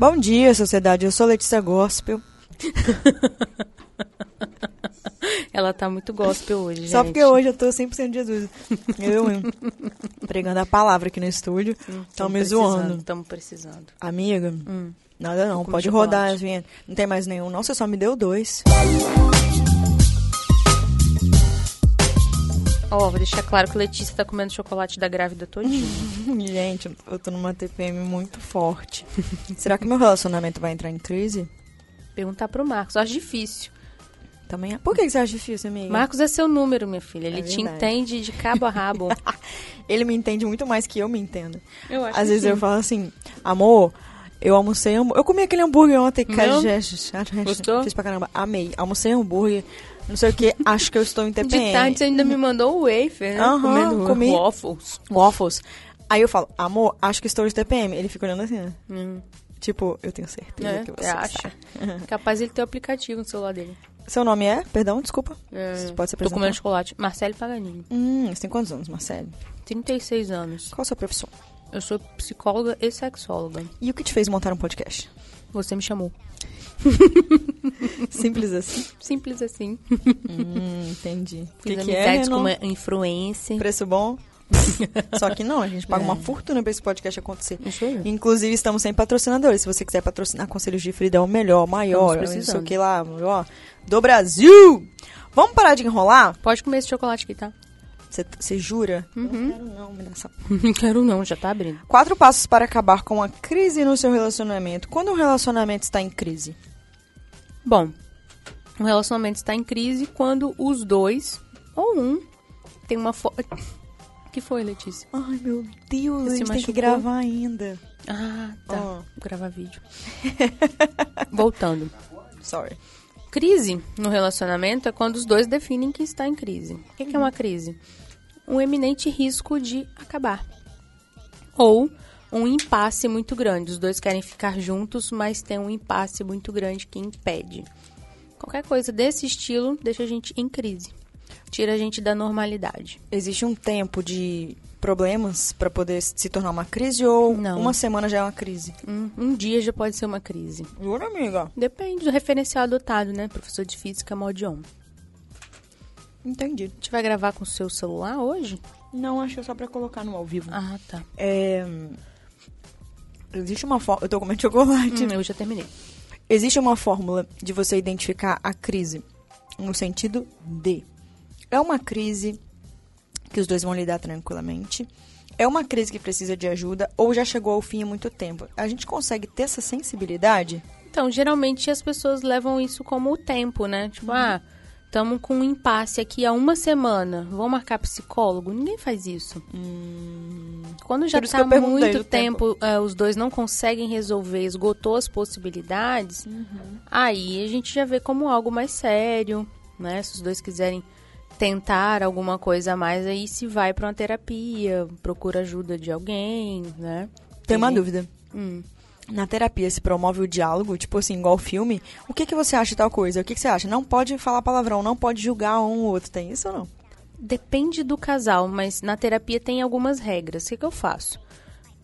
Bom dia, sociedade. Eu sou Letícia Gospel. Ela tá muito gospel hoje, gente. Só porque hoje eu tô 100% de Jesus. Eu hein, pregando a palavra aqui no estúdio. Estão me zoando. Estamos precisando. Amiga, Hum. nada não. Pode rodar as vinhetas. Não tem mais nenhum, não. Você só me deu dois. Ó, vou deixar claro que Letícia tá comendo chocolate da grávida todinha. Gente, eu tô numa TPM muito forte. Será que meu relacionamento vai entrar em crise? Perguntar pro Marcos. Acho difícil. Também é. Por que você acha difícil, amiga? Marcos é seu número, minha filha. Ele É te entende de cabo a rabo. Ele me entende muito mais que eu me entendo. Eu acho Às vezes eu falo assim, amor, eu almocei hambúrguer. Eu comi aquele hambúrguer ontem, Não? cara. já- Gostou? Fiz pra caramba. Amei. Almocei hambúrguer. Não sei o que. Acho que eu estou em TPM. De tarde você ainda me mandou o wafer, né? Aham, Comendo comi. waffles. Waffles. Aí eu falo, amor, acho que estou de TPM. Ele fica olhando assim, né? Hum. Tipo, eu tenho certeza É, que você acha? está. Capaz ele ter o aplicativo no celular dele. Seu nome é? Perdão, desculpa. É, Você pode se Tô comendo chocolate. Marcelo Paganini. Hum, você tem quantos anos, Marcelo? 36 anos. Qual a sua profissão? Eu sou psicóloga e sexóloga. E o que te fez montar um podcast? Você me chamou. Simples assim. Simples assim. hum, entendi. Fiz que, que é, amizades com uma influencer. Preço bom? Só que não, a gente paga É. uma fortuna pra esse podcast acontecer. Isso aí. Inclusive, estamos sem patrocinadores. Se você quiser patrocinar Conselhos de Frida, é o melhor, o maior, não sei o que lá, melhor do Brasil. Vamos parar de enrolar? Pode comer esse chocolate aqui, tá? Você- jura? Uhum. Não quero não, essa... Não quero não, já tá abrindo. Quatro passos para acabar com a crise no seu relacionamento. Quando um relacionamento está em crise? Bom, o relacionamento está em crise quando os dois, ou um, tem uma fo... que foi, Letícia? Ai, meu Deus, Você a gente tem que machucou? gravar ainda. Ah, tá. Ó. Vou gravar vídeo. Voltando. Sorry. Crise no relacionamento é quando os dois definem que está em crise. O que que é uma crise? Um eminente risco de acabar. Ou um impasse muito grande. Os dois querem ficar juntos, mas tem um impasse muito grande que impede. Qualquer coisa desse estilo deixa a gente em crise. Tira a gente da normalidade. Existe um tempo de problemas para poder se tornar uma crise ou Não. uma semana já é uma crise? Um, um dia já pode ser uma crise. Jura, amiga? Depende do referencial adotado, né? Professor de física Modion. Entendi. A gente vai gravar com o seu celular hoje? Não, acho que é só pra colocar no ao vivo. Ah, tá. É... Existe uma forma... Eu tô comendo chocolate. Hum, eu já terminei. Existe uma fórmula de você identificar a crise no sentido de... É uma crise que os dois vão lidar tranquilamente. É uma crise que precisa de ajuda ou já chegou ao fim há muito tempo. A gente consegue ter essa sensibilidade? Então, geralmente as pessoas levam isso como o tempo, né? Tipo, ah, estamos com um impasse aqui há uma semana. Vamos marcar psicólogo? Ninguém faz isso. Quando já tá perguntei muito do tempo, eh, os dois não conseguem resolver, esgotou as possibilidades, aí a gente já vê como algo mais sério, né? Se os dois quiserem tentar alguma coisa a mais, aí se vai para uma terapia, procura ajuda de alguém, né? Tem uma gente- dúvida. Hum. Na terapia se promove o diálogo, tipo assim, igual filme. O que, que você acha de tal coisa? O que, que você acha? Não pode falar palavrão, não pode julgar um ou outro. Tem isso ou não? Depende do casal, mas na terapia tem algumas regras. O que, que eu faço?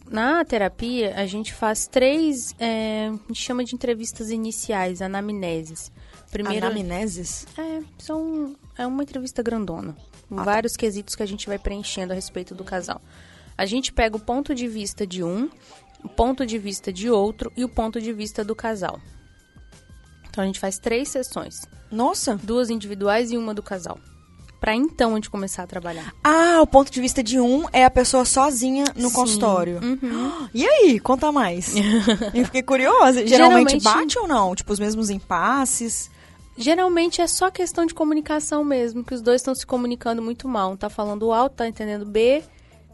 Na terapia, a gente faz três, é, a gente chama de entrevistas iniciais, anamneses. Primeiro, Anamneses? é, são, é uma entrevista grandona. Com Ah, tá. vários quesitos que a gente vai preenchendo a respeito do casal. A gente pega o ponto de vista de um, o ponto de vista de outro e o ponto de vista do casal. Então a gente faz três sessões, Nossa! duas individuais e uma do casal. Pra então a gente começar a trabalhar. Ah, o ponto de vista de um é a pessoa sozinha no Sim. consultório. Uhum. E aí? Conta mais. Eu fiquei curiosa. Geralmente, Geralmente- bate ou não? Tipo, os mesmos impasses? Geralmente é só questão de comunicação mesmo, que os dois estão se comunicando muito mal. Um tá falando A, outro tá entendendo B,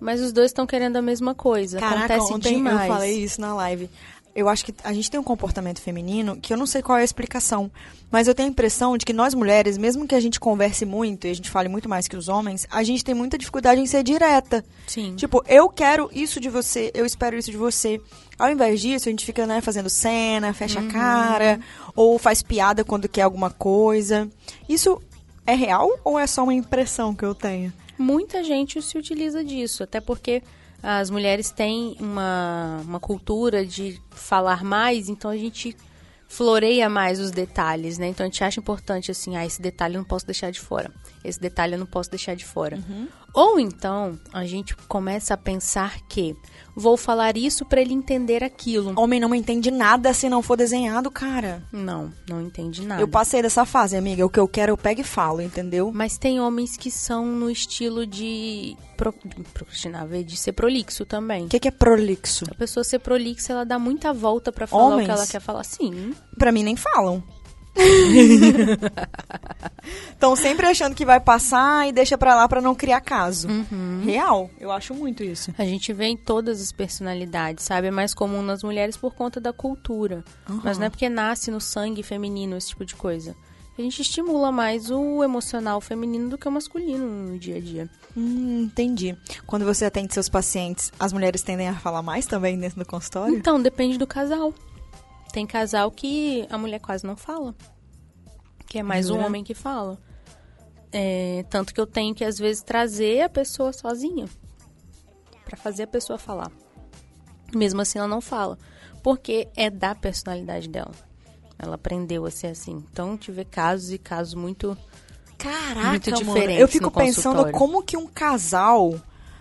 mas os dois estão querendo a mesma coisa. Caraca, Acontece ontem demais. eu falei isso na live. Eu acho que a gente tem um comportamento feminino que eu não sei qual é a explicação, mas eu tenho a impressão de que nós mulheres, mesmo que a gente converse muito e a gente fale muito mais que os homens, a gente tem muita dificuldade em ser direta. Sim. Tipo, eu quero isso de você, eu espero isso de você. Ao invés disso, a gente fica, né, fazendo cena, fecha a cara, ou faz piada quando quer alguma coisa. Isso é real ou é só uma impressão que eu tenho? Muita gente se utiliza disso, até porque as mulheres têm uma, uma cultura de falar mais, então a gente floreia mais os detalhes, né? Então a gente acha importante assim, ah, esse detalhe eu não posso deixar de fora. Esse detalhe eu não posso deixar de fora. Uhum. Ou então a gente começa a pensar que vou falar isso para ele entender aquilo. Homem não entende nada se não for desenhado, cara. Não, não entende nada. Eu passei dessa fase, amiga. O que eu quero eu pego e falo, entendeu? Mas tem homens que são no estilo de pro, procrastinar, de ser prolixo também. O que, que, é prolixo? A pessoa ser prolixa, ela dá muita volta para falar Homens? o que ela quer falar. Sim. Pra mim nem falam. Estão sempre achando que vai passar e deixa pra lá pra não criar caso. Uhum. Real, eu acho muito isso. A gente vê em todas as personalidades, sabe? É mais comum nas mulheres por conta da cultura. Uhum. Mas não é porque nasce no sangue feminino esse tipo de coisa. A gente estimula mais o emocional feminino do que o masculino no dia a dia. Hum, entendi. Quando você atende seus pacientes, as mulheres tendem a falar mais também dentro do consultório? Então, depende do casal. Tem casal que a mulher quase não fala. Que é mais Jura? um homem que fala. É, tanto que eu tenho que, às vezes, trazer a pessoa sozinha. Pra fazer a pessoa falar. Mesmo assim, ela não fala. Porque é da personalidade dela. Ela aprendeu a ser assim. Então, tive casos e casos muito... Caraca, Muito mano. diferentes Eu fico pensando como que um casal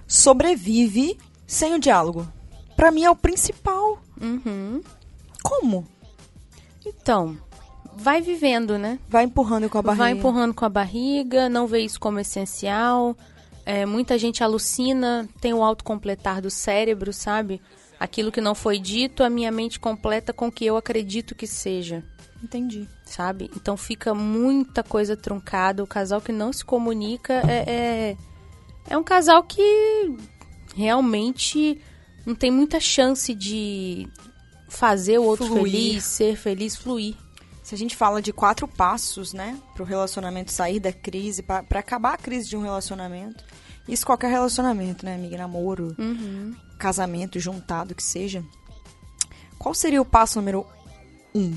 sobrevive sem o diálogo. Pra mim é o principal. Uhum. Como? Então, vai vivendo, né? Vai empurrando com a barriga. Vai empurrando com a barriga, não vê isso como essencial. É, muita gente alucina, tem o autocompletar do cérebro, sabe? Aquilo que não foi dito, a minha mente completa com o que eu acredito que seja, Entendi. sabe? Então fica muita coisa truncada. O casal que não se comunica é, é, é um casal que realmente não tem muita chance de fazer o outro Fluir. feliz, ser feliz, fluir. Se a gente fala de quatro passos, né, pro relacionamento sair da crise, pra acabar a crise de um relacionamento, isso qualquer relacionamento, né, amiga? Namoro, Uhum. casamento, juntado, que seja. Qual seria o passo número um?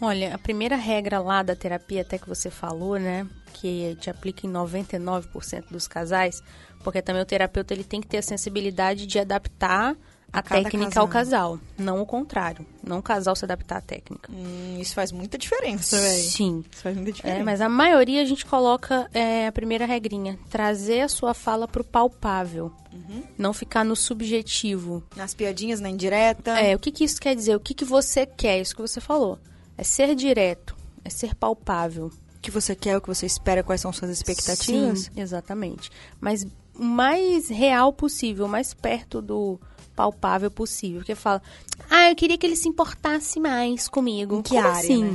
Olha, a primeira regra lá da terapia, até que você falou, né, que te aplica em 99% dos casais, porque também o terapeuta ele tem que ter a sensibilidade de adaptar a, A cada técnica ao casal, não o contrário, não o casal se adaptar à técnica. Hum, isso faz muita diferença, velho. Sim. Isso faz muita diferença. É, mas a maioria a gente coloca é, a primeira regrinha, trazer a sua fala pro palpável, Uhum. não ficar no subjetivo. Nas piadinhas, na indireta. É, o que, que isso quer dizer? O que, que você quer? Isso que você falou. É ser direto, é ser palpável. O que você quer, o que você espera, quais são suas expectativas. Sim, exatamente. Mas o mais real possível, o mais perto do palpável possível. Porque fala, ah, eu queria que ele se importasse mais comigo. Em que Como área, assim? né?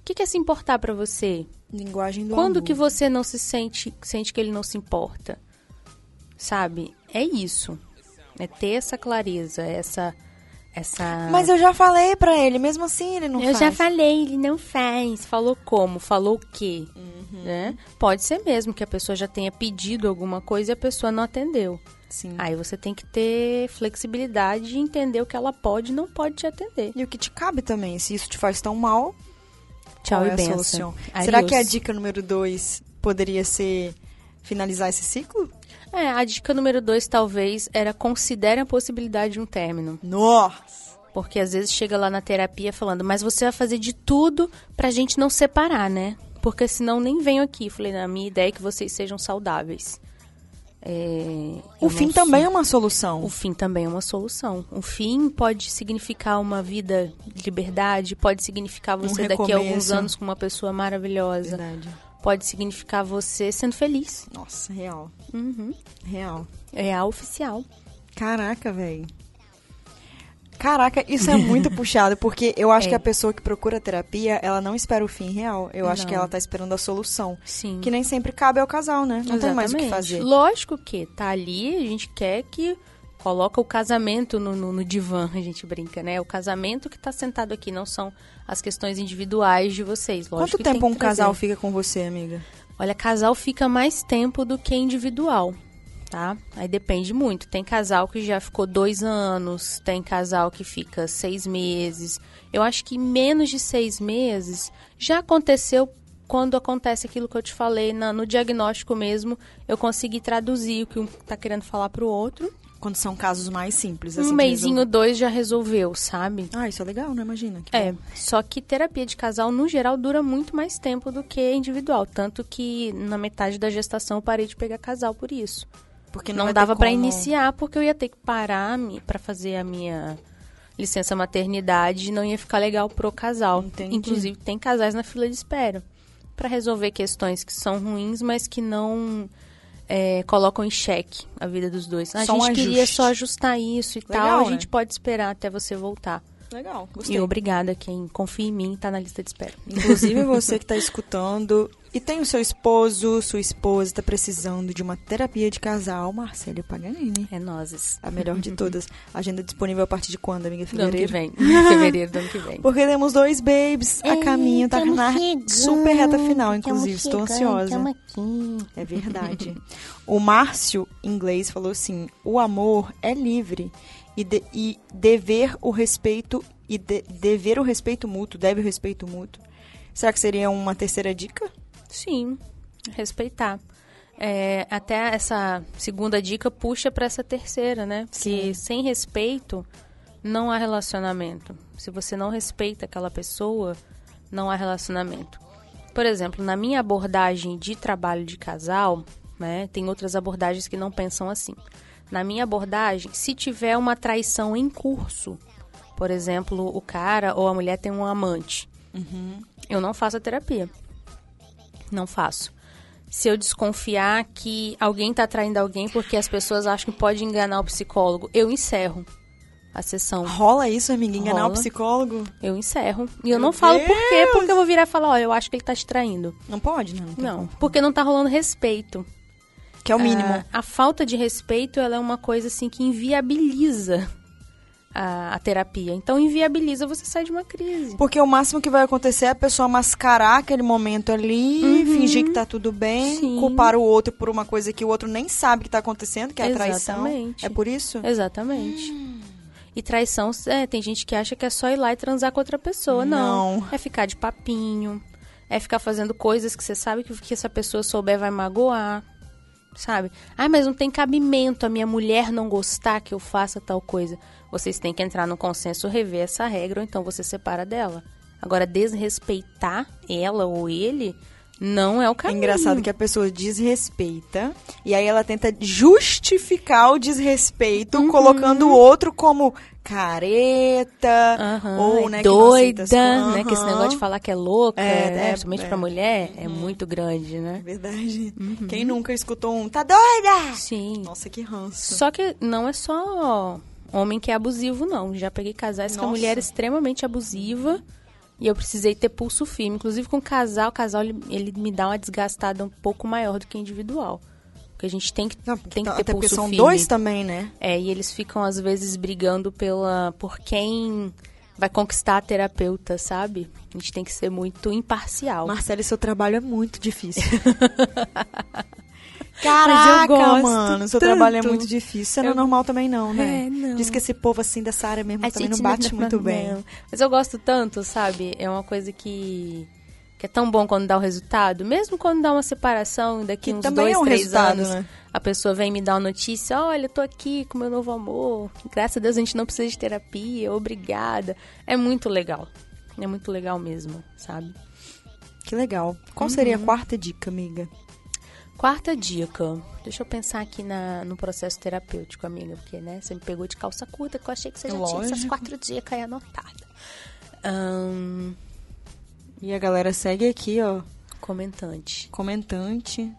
O que que é se importar pra você? Linguagem do Quando amor. que você não se sente, sente que ele não se importa? Sabe? É isso. É ter essa clareza, essa essa Mas eu já falei pra ele, mesmo assim ele não eu faz. já falei, ele não faz. Falou como? Falou o quê? Uhum. Né? Pode ser mesmo que a pessoa já tenha pedido alguma coisa e a pessoa não atendeu. Sim. Aí você tem que ter flexibilidade e entender o que ela pode e não pode te atender. E o que te cabe também, se isso te faz tão mal, Tchau e é a benção. Será que a dica número dois poderia ser finalizar esse ciclo? É, a dica número dois talvez era considere a possibilidade de um término. Nossa! Porque às vezes chega lá na terapia falando, mas você vai fazer de tudo pra gente não separar, né? Porque senão nem venho aqui. Falei, na minha ideia é que vocês sejam saudáveis. É, O fim também é uma solução. O fim também é uma solução. O fim pode significar uma vida de liberdade, pode significar você daqui a alguns anos com uma pessoa maravilhosa, Verdade. Pode significar você sendo feliz. Nossa, real. Uhum. Real. É a oficial. Caraca, velho. Caraca, isso é muito puxado, porque eu acho É. que a pessoa que procura terapia, ela não espera o fim real. Eu acho Não. que ela tá esperando a solução. Sim. Que nem sempre cabe ao casal, né? Não tem mais o que Exatamente. fazer. Lógico que tá ali, a gente quer que coloca o casamento no, no, no divã, a gente brinca, né? O casamento que tá sentado aqui, não são as questões individuais de vocês. Lógico Quanto que tem tempo um casal fica com você, amiga? Olha, casal fica mais tempo do que individual, tá? Aí depende muito. Tem casal que já ficou dois anos, tem casal que fica seis meses. Eu acho que menos de seis meses já aconteceu quando acontece aquilo que eu te falei, na, no diagnóstico mesmo, eu consegui traduzir o que um tá querendo falar pro outro. Quando são casos mais simples. Um assim, que mêsinho, dois já resolveu, sabe? Ah, isso é legal, né? Imagina. que É, bom. só que terapia de casal, no geral, dura muito mais tempo do que individual. Tanto que na metade da gestação eu parei de pegar casal por isso. Porque Não, ter dava pra como- iniciar, porque eu ia ter que parar pra fazer a minha licença maternidade e não ia ficar legal pro casal. Entendi. Inclusive, tem casais na fila de espera pra resolver questões que são ruins, mas que não é, colocam em xeque a vida dos dois. A Só um gente queria ajuste. só ajustar isso e Legal, tal, a né? gente pode esperar até você voltar. Legal, gostei. E obrigada quem confia em mim e tá na lista de espera. Inclusive você que está escutando e tem o seu esposo, sua esposa está precisando de uma terapia de casal, Marcelo Paganini. É nozes. A melhor de todas. Agenda disponível a partir de quando, amiga? Do ano que Fevereiro? vem. Fevereiro do ano que vem. Porque temos dois babes a caminho, tá na chegando, super reta final, inclusive. Estou chegando, ansiosa. tamo aqui. É verdade. o Márcio, inglês, falou assim: o amor é livre e, de- e dever o respeito e de- dever o respeito mútuo, deve o respeito mútuo. Será que seria uma terceira dica? Sim, respeitar. É, até essa segunda dica puxa para essa terceira, né? Que sem respeito não há relacionamento. Se você não respeita aquela pessoa, não há relacionamento. Por exemplo, na minha abordagem de trabalho de casal, né, tem outras abordagens que não pensam assim. Na minha abordagem, se tiver uma traição em curso, por exemplo, o cara ou a mulher tem um amante, eu não faço a terapia. Não faço. Se eu desconfiar que alguém está traindo alguém porque as pessoas acham que pode enganar o psicólogo, eu encerro a sessão. Rola isso, amiga? Enganar o Rola. psicólogo? Eu encerro. E eu Meu não falo por quê, porque eu vou virar e falar, olha, eu acho que ele tá te traindo. Não pode, né? Não, como. porque não tá rolando respeito. Que é o mínimo. Ah, a falta de respeito, ela é uma coisa assim que inviabiliza a, a terapia. Então inviabiliza você sair de uma crise. Porque o máximo que vai acontecer é a pessoa mascarar aquele momento ali, fingir que tá tudo bem, Uhum. Sim. culpar o outro por uma coisa que o outro nem sabe que tá acontecendo, que é a traição. Exatamente. É por isso? Exatamente. E traição, é, tem gente que acha que é só ir lá e transar com outra pessoa. Não. Não. É ficar de papinho. É ficar fazendo coisas que você sabe que, que essa pessoa souber vai magoar. Sabe? Ah, mas não tem cabimento a minha mulher não gostar que eu faça tal coisa. Vocês têm que entrar no consenso, rever essa regra, ou então você separa dela. Agora, desrespeitar ela ou ele não é o É caminho. engraçado que a pessoa desrespeita e aí ela tenta justificar o desrespeito Uhum. colocando o outro como careta Aham, ou é né, que doida, coisas. né? Que esse negócio de falar que é louca, É, né? é, principalmente é. pra mulher, é muito grande, É né? verdade. Uhum. Quem nunca escutou um tá doida? Sim. Nossa, que ranço. Só que não é só homem que é abusivo, não. Já peguei casais que a Nossa. mulher é extremamente abusiva e eu precisei ter pulso firme. Inclusive com o casal, o casal ele, ele me dá uma desgastada um pouco maior do que individual. Porque a gente tem que, Não, tem que tá- ter até porque pulso são firme. dois também, né? É, e eles ficam às vezes brigando pela por quem vai conquistar a terapeuta, sabe? A gente tem que ser muito imparcial. Marcelo, seu trabalho é muito difícil. Caraca, gosto mano, seu tanto. trabalho é muito difícil. Você não é Eu- normal também não, né? É, não. Diz que esse povo assim dessa área mesmo A também não bate não- muito não. bem. Mas eu gosto tanto, sabe? É uma coisa que, que é tão bom quando dá o resultado. Mesmo quando dá uma separação, daqui Que uns também dois, é um três anos, né? a pessoa vem me dar uma notícia, olha, eu tô aqui com meu novo amor. Graças a Deus a gente não precisa de terapia, obrigada. É muito legal. É muito legal mesmo, sabe? Que legal. Qual seria a quarta dica, amiga? Quarta dica. Deixa eu pensar aqui na, no processo terapêutico, amiga, porque, né, você me pegou de calça curta, que eu achei que você já tinha essas Lógico. quatro dicas aí anotadas. Ahn, E a galera segue aqui, ó, comentante. comentante.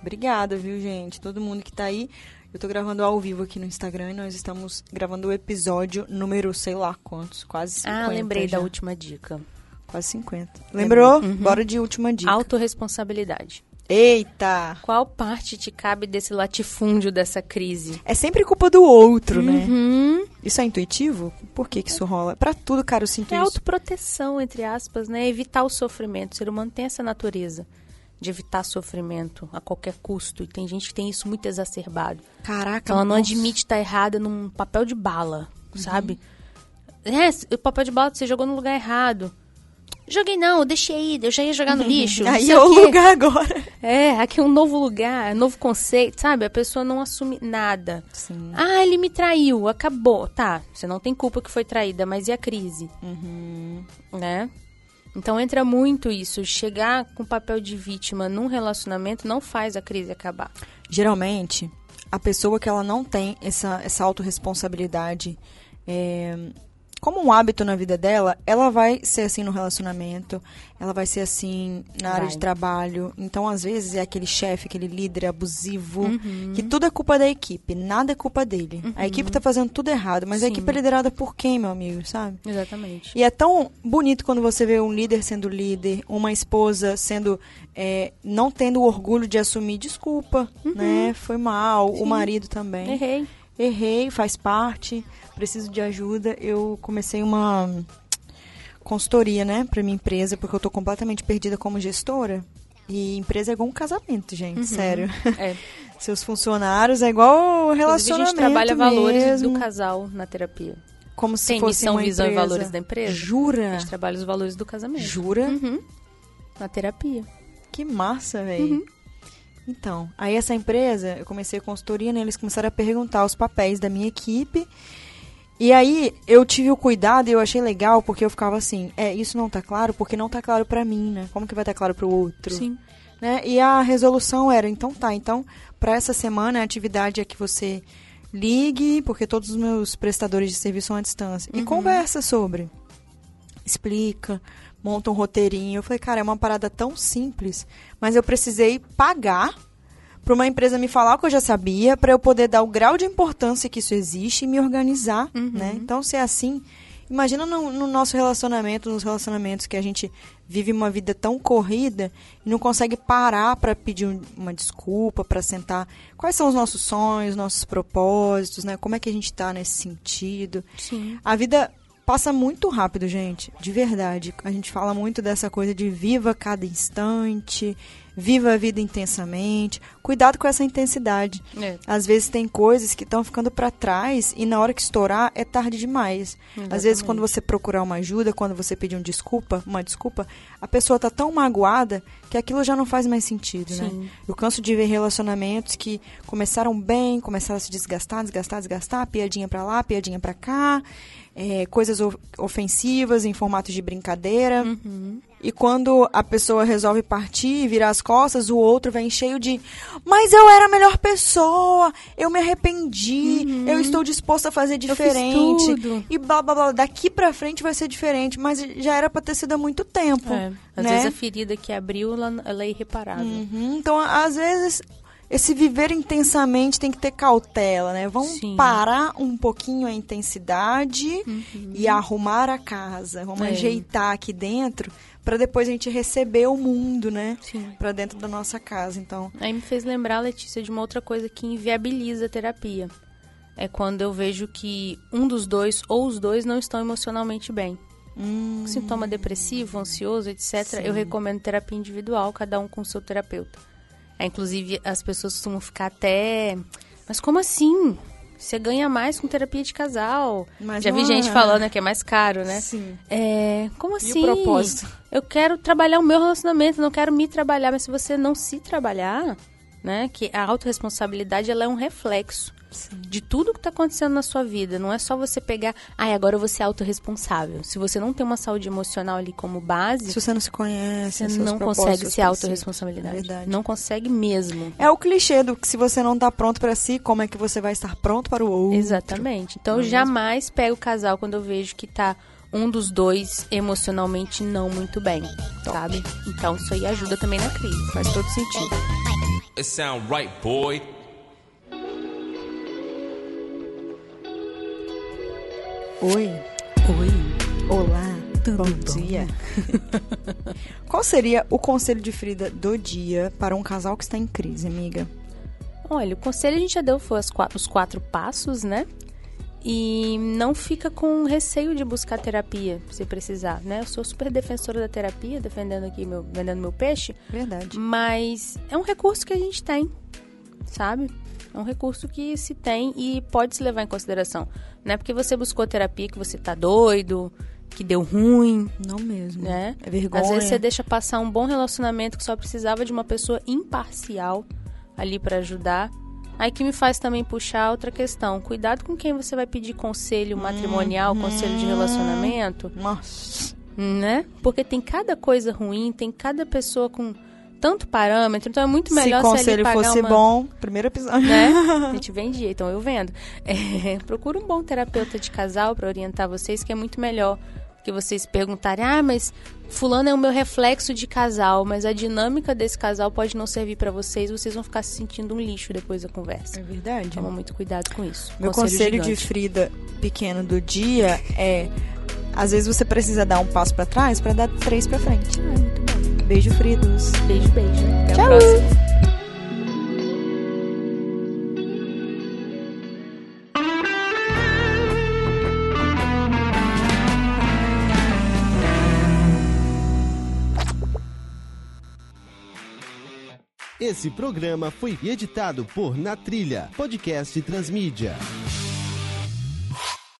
Obrigada, viu, gente? Todo mundo que tá aí. Eu tô gravando ao vivo aqui no Instagram e nós estamos gravando o episódio número, sei lá quantos, quase 50. Ah, lembrei já. da última dica. Quase 50. Lembrou? Uhum. Bora de última dica. Autoresponsabilidade. Eita! Qual parte te cabe desse latifúndio dessa crise? É sempre culpa do outro, né? Uhum. Isso é intuitivo? Por que, que isso rola? Pra tudo, cara, eu sinto É isso. autoproteção, entre aspas, né? Evitar o sofrimento. O ser humano tem essa natureza de evitar sofrimento a qualquer custo. E tem gente que tem isso muito exacerbado. Caraca, Ela não nossa. admite estar errada num papel de bala, sabe? É, o papel de bala você jogou no lugar errado. Joguei não, deixei aí, eu já ia jogar no lixo. Aí é o quê. lugar agora. É, aqui é um novo lugar, novo conceito, sabe? A pessoa não assume nada. Sim. Ah, ele me traiu, acabou. Tá, você não tem culpa que foi traída, mas e a crise? Uhum. Né? Então entra muito isso. Chegar com papel de vítima num relacionamento não faz a crise acabar. Geralmente, a pessoa que ela não tem essa, essa autorresponsabilidade é, como um hábito na vida dela, ela vai ser assim no relacionamento, ela vai ser assim na área Vai. de trabalho. Então, às vezes, é aquele chefe, aquele líder abusivo, Uhum. que tudo é culpa da equipe, nada é culpa dele. A equipe tá fazendo tudo errado, mas a Sim. equipe é liderada por quem, meu amigo, sabe? Exatamente. E é tão bonito quando você vê um líder sendo líder, uma esposa sendo. é, não tendo o orgulho de assumir desculpa, né? Foi mal, o marido também. Errei. Errei, faz parte, preciso de ajuda. Eu comecei uma consultoria, né, pra minha empresa, porque eu tô completamente perdida como gestora. E empresa é igual um casamento, gente, sério. É. Seus funcionários é igual Inclusive, a relacionamento gente trabalha valores mesmo, do casal na terapia. como se Tem fosse missão, uma visão e empresa. valores da empresa? A Jura? gente trabalha os valores do casamento. Jura? Uhum. Na terapia. Que massa, velho. Uhum. Então, aí essa empresa, eu comecei a consultoria, né? Eles começaram a perguntar os papéis da minha equipe. E aí eu tive o cuidado e eu achei legal, porque eu ficava assim, é, isso não tá claro porque não tá claro pra mim, né? Como que vai estar claro pro outro? Sim. Né? E a resolução era, então tá, então pra essa semana a atividade é que você ligue, porque todos os meus prestadores de serviço são à distância, e conversa sobre. Explica, monta um roteirinho. Eu falei, cara, é uma parada tão simples, mas eu precisei pagar para uma empresa me falar o que eu já sabia, para eu poder dar o grau de importância que isso existe e me organizar, né? Então, se é assim, imagina no, no nosso relacionamento, nos relacionamentos que a gente vive uma vida tão corrida e não consegue parar para pedir um- uma desculpa, para sentar. Quais são os nossos sonhos, nossos propósitos, né? Como é que a gente tá nesse sentido? Sim. A vida passa muito rápido, gente, de verdade. A gente fala muito dessa coisa de viva cada instante, viva a vida intensamente. Cuidado com essa intensidade. É. Às vezes tem coisas que estão ficando para trás e na hora que estourar é tarde demais. Às vezes Exatamente. quando você procurar uma ajuda, quando você pedir um desculpa, uma desculpa, a pessoa tá tão magoada que aquilo já não faz mais sentido, né? Sim. Eu canso de ver relacionamentos que começaram bem, começaram a se desgastar, desgastar, desgastar, piadinha pra lá, piadinha pra cá, é, coisas of- ofensivas em formato de brincadeira. Uhum. E quando a pessoa resolve partir e virar as costas, o outro vem cheio de mas eu era a melhor pessoa, eu me arrependi, eu estou disposto a fazer Uhum. diferente. E blá blá blá, daqui pra frente vai ser diferente, mas já era pra ter sido há muito tempo. É. Às né? vezes a ferida que abriu, ela, ela é irreparável. Uhum, Então, às vezes, esse viver intensamente tem que ter cautela, né? Vamos Sim. parar um pouquinho a intensidade e arrumar a casa. Vamos Uhum. É. ajeitar aqui dentro para depois a gente receber o mundo, né? Sim. Para dentro da nossa casa. Então, Aí me fez lembrar, Letícia, de uma outra coisa que inviabiliza a terapia. É quando eu vejo que um dos dois ou os dois não estão emocionalmente bem. hum, Sintoma depressivo, ansioso, etc. Eu recomendo terapia individual, cada um com o seu terapeuta. É, inclusive, as pessoas costumam ficar até. Mas como assim? Você ganha mais com terapia de casal. Mas Já vi gente é. falando que é mais caro, né? Sim. É, como assim? propósito? Eu quero trabalhar o meu relacionamento, não quero me trabalhar, mas se você não se trabalhar, né, que a autorresponsabilidade ela é um reflexo de tudo que está acontecendo na sua vida. Não é só você pegar, ai, agora eu vou ser autorresponsável. Se você não tem uma saúde emocional ali como base, se você não se conhece, você não consegue ser autorresponsabilidade. É verdade. Não consegue mesmo. É o clichê do que se você não tá pronto para si, como é que você vai estar pronto para o outro? Exatamente. Então eu jamais pego o casal quando eu vejo que tá um dos dois emocionalmente não muito bem, sabe? Então isso aí ajuda também na crise, faz todo sentido. It sound right, boy. Oi. Oi. Olá, Tudo bom, bom? dia. Qual seria o conselho de Frida do dia para um casal que está em crise, amiga? Olha, o conselho a gente já deu foi as qua- os quatro passos, né? E não fica com receio de buscar terapia, se precisar, né? Eu sou super defensora da terapia, defendendo aqui meu, vendendo meu peixe, Verdade. mas é um recurso que a gente tem, sabe? É um recurso que se tem e pode se levar em consideração. Não é porque você buscou terapia que você tá doido, que deu ruim, Não mesmo. né? É vergonha. Às vezes você deixa passar um bom relacionamento que só precisava de uma pessoa imparcial ali pra ajudar. Aí que me faz também puxar outra questão. Cuidado com quem você vai pedir conselho matrimonial, conselho de relacionamento, Nossa. né? Porque tem cada coisa ruim, tem cada pessoa com tanto parâmetro, então é muito melhor Se o conselho pagar fosse uma... bom, primeiro episódio. né? A gente vendia, então eu vendo. É, procura um bom terapeuta de casal para orientar vocês, que é muito melhor que vocês perguntarem, ah, mas fulano é o meu reflexo de casal, mas a dinâmica desse casal pode não servir para vocês, vocês vão ficar se sentindo um lixo depois da conversa. É verdade. Toma muito cuidado com isso. Meu conselho, de gigante. Frida pequeno do dia é: às vezes você precisa dar um passo pra trás pra dar três pra frente. Ah, muito bom. Beijo, Fridos. Beijo, beijo. Até Tchau. a próxima. Esse programa foi editado por Na Trilha, podcast Transmídia.